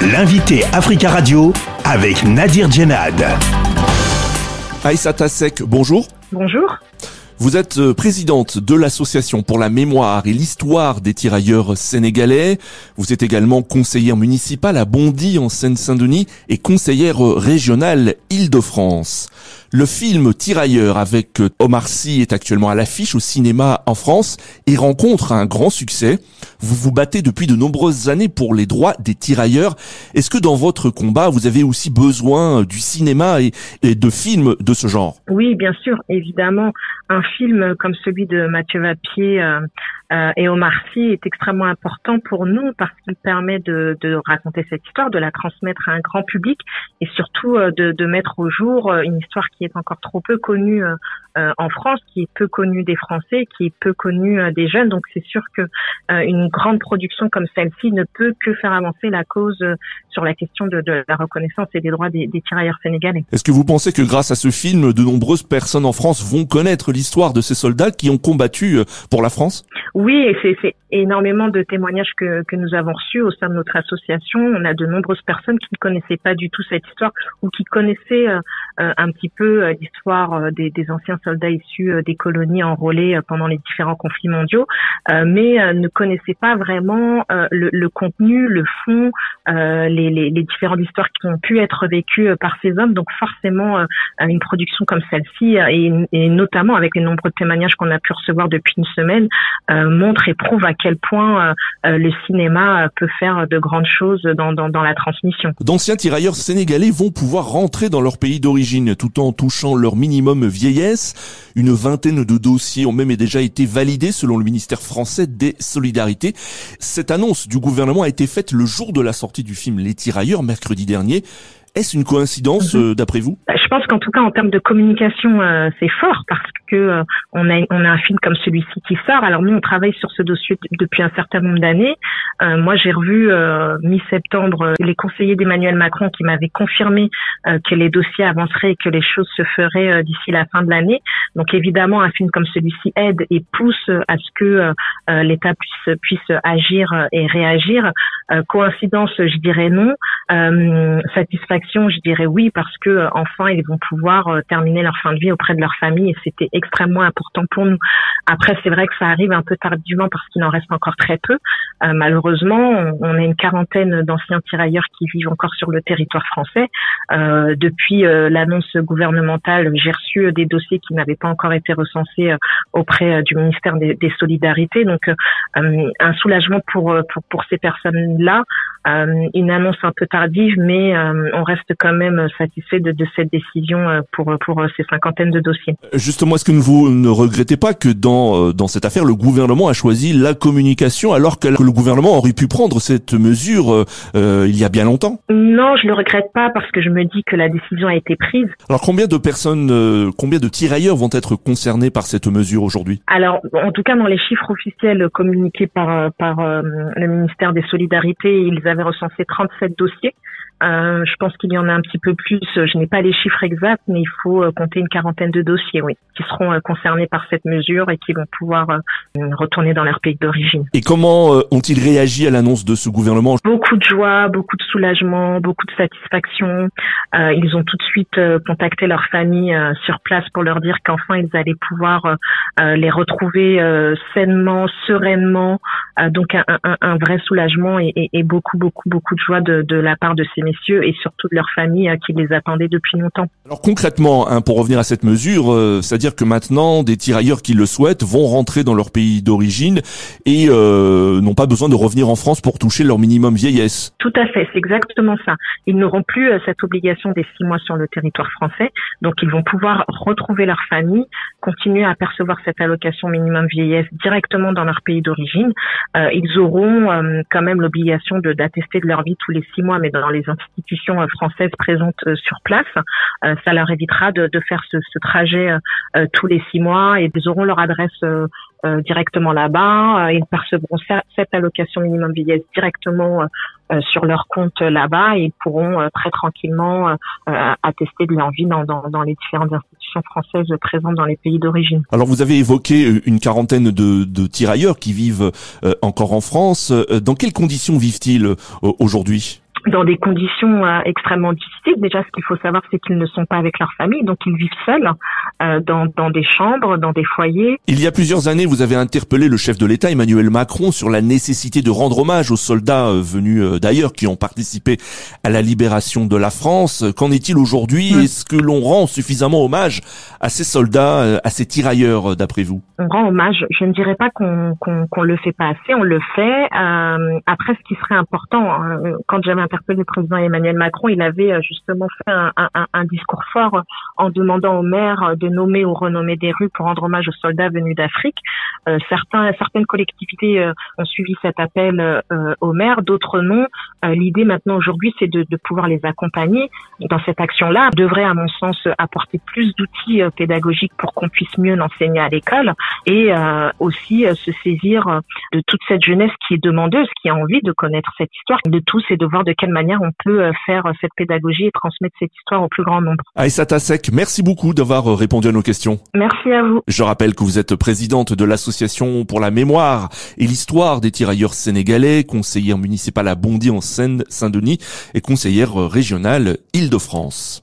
L'invité Africa Radio avec Nadir Djenad. Aïssata Sek, bonjour. Bonjour. Vous êtes euh, présidente de l'Association pour la mémoire et l'histoire des tirailleurs sénégalais. Vous êtes également conseillère municipale à Bondy en Seine-Saint-Denis et conseillère régionale Île-de-France. Le film Tirailleurs avec euh, Omar Sy est actuellement à l'affiche au cinéma en France et rencontre un grand succès. Vous vous battez depuis de nombreuses années pour les droits des tirailleurs. Est-ce que dans votre combat, vous avez aussi besoin du cinéma et, de films de ce genre? Oui, bien sûr, évidemment. Un film comme celui de Mathieu Vapier euh, euh, et Omar Sy est extrêmement important pour nous parce qu'il permet de, raconter cette histoire, de la transmettre à un grand public et surtout euh, de, de, mettre au jour une histoire qui est encore trop peu connue en France, qui est peu connue des Français, qui est peu connue des jeunes. Donc c'est sûr que une grande production comme celle-ci ne peut que faire avancer la cause sur la question de, la reconnaissance et des droits des, des tirailleurs sénégalais. Est-ce que vous pensez que grâce à ce film, de nombreuses personnes en France vont connaître l'histoire de ces soldats qui ont combattu pour la France? Oui, c'est énormément de témoignages que, que nous avons reçus au sein de notre association. On a de nombreuses personnes qui ne connaissaient pas du tout cette histoire ou qui connaissaient euh, euh, un petit peu euh, l'histoire des, des, anciens soldats issus des colonies enrôlées pendant les différents conflits mondiaux, mais ne connaissaient pas vraiment le, le, contenu, le fond, les, les, les, différentes histoires qui ont pu être vécues par ces hommes. Donc forcément, une production comme celle-ci, et, et, notamment avec les nombreux témoignages qu'on a pu recevoir depuis une semaine, montre et prouve à quel point euh, euh, le cinéma peut faire de grandes choses dans, dans la transmission. D'anciens tirailleurs sénégalais vont pouvoir rentrer dans leur pays d'origine tout en touchant leur minimum vieillesse. Une vingtaine de dossiers ont même déjà été validés selon le ministère français des Solidarités. Cette annonce du gouvernement a été faite le jour de la sortie du film Les Tirailleurs, mercredi dernier. Est-ce une coïncidence mhm. euh, d'après vous? Bah, Je pense qu'en tout cas en termes de communication, euh, c'est fort parce que euh, on a on a un film comme celui-ci qui sort. Alors nous on travaille sur ce dossier depuis un certain nombre d'années. moi j'ai revu mi-septembre les conseillers d'Emmanuel Macron qui m'avaient confirmé que les dossiers avanceraient et que les choses se feraient d'ici la fin de l'année. Donc évidemment un film comme celui-ci aide et pousse à ce que l'État puisse puisse agir et réagir. coïncidence, je dirais non. satisfaction je dirais oui parce que euh, enfin ils vont pouvoir euh, terminer leur fin de vie auprès de leur famille et c'était extrêmement important pour nous. Après c'est vrai que ça arrive un peu tardivement parce qu'il en reste encore très peu. Euh, malheureusement, on, a une quarantaine d'anciens tirailleurs qui vivent encore sur le territoire français. depuis l'annonce gouvernementale, j'ai reçu des dossiers qui n'avaient pas encore été recensés auprès du ministère des, Solidarités. Donc un soulagement pour, pour, pour ces personnes-là, une annonce un peu tardive, mais on reste quand même satisfait de, de cette décision euh, pour pour ces cinquantaines de dossiers. Justement, est-ce que vous ne regrettez pas que dans euh, dans cette affaire, le gouvernement a choisi la communication alors que le gouvernement aurait pu prendre cette mesure euh, il y a bien longtemps? Non, je le regrette pas parce que je me dis que la décision a été prise. Alors combien de personnes, combien de tirailleurs vont être concernés par cette mesure aujourd'hui? Alors, en tout cas, dans les chiffres officiels communiqués par par le ministère des Solidarités, ils avaient recensé 37 dossiers. Euh, je pense qu'il y en a un petit peu plus. Je n'ai pas les chiffres exacts, mais il faut euh, compter une quarantaine de dossiers, oui, qui seront euh, concernés par cette mesure et qui vont pouvoir retourner dans leur pays d'origine. Et comment ont-ils réagi à l'annonce de ce gouvernement? Beaucoup de joie, beaucoup de soulagement, beaucoup de satisfaction. ils ont tout de suite contacté leur famille sur place pour leur dire qu'enfin ils allaient pouvoir les retrouver sainement, sereinement. Donc un, un, un, vrai soulagement et, et, et, beaucoup, beaucoup, beaucoup de joie de, de la part de ces messieurs et surtout de leurs familles qui les attendaient depuis longtemps. Alors concrètement, hein, pour revenir à cette mesure, euh, c'est-à-dire que maintenant, des tirailleurs qui le souhaitent vont rentrer dans leur pays d'origine et euh, n'ont pas besoin de revenir en France pour toucher leur minimum vieillesse. Tout à fait, c'est exactement ça. Ils n'auront plus euh, cette obligation des six mois sur le territoire français, donc ils vont pouvoir retrouver leur famille, continuer à percevoir cette allocation minimum vieillesse directement dans leur pays d'origine. Euh, ils auront euh, quand même l'obligation de d'attester de leur vie tous les six mois, mais dans les institutions françaises présentes sur place. Ça leur évitera de, faire ce, trajet tous les six mois et ils auront leur adresse euh, directement là-bas. Euh, ils percevront cette allocation minimum vieillesse directement euh, sur leur compte là-bas et ils pourront très tranquillement attester de leur vie dans, les différentes institutions françaises présentes dans les pays d'origine. Alors vous avez évoqué une quarantaine de, de tirailleurs qui vivent encore en France. Dans quelles conditions vivent-ils aujourd'hui? Dans des conditions euh, extrêmement difficiles. Déjà, ce qu'il faut savoir, c'est qu'ils ne sont pas avec leur famille, donc ils vivent seuls euh, dans, dans des chambres, dans des foyers. Il y a plusieurs années, vous avez interpellé le chef de l'État, Emmanuel Macron, sur la nécessité de rendre hommage aux soldats euh, venus d'ailleurs qui ont participé à la libération de la France. Qu'en est-il aujourd'hui? Mmh. Est-ce que l'on rend suffisamment hommage à ces soldats, à ces tirailleurs, d'après vous? On rend hommage. Je ne dirais pas qu'on qu'on le fait pas assez, on le fait. après, ce qui serait important, hein, quand j'avais interpellé le président Emmanuel Macron, il avait euh, justement fait un, discours fort en demandant aux maires de nommer ou renommer des rues pour rendre hommage aux soldats venus d'Afrique. Euh, certaines collectivités euh, ont suivi cet appel euh, aux maires, d'autres non. L'idée maintenant aujourd'hui, c'est de, de, pouvoir les accompagner dans cette action-là. devrait, à mon sens, apporter plus d'outils pédagogiques pour qu'on puisse mieux l'enseigner à l'école et aussi se saisir de toute cette jeunesse qui est demandeuse, qui a envie de connaître cette histoire, de tous et de voir de quelle manière on peut euh, faire euh, cette pédagogie et transmettre cette histoire au plus grand nombre. Aïssata Sek, merci beaucoup d'avoir euh, répondu à nos questions. Merci à vous. Je rappelle que vous êtes présidente de l'association pour la mémoire et l'histoire des tirailleurs sénégalais, conseillère municipale à Bondy en Seine-Saint-Denis et conseillère régionale Île-de-France.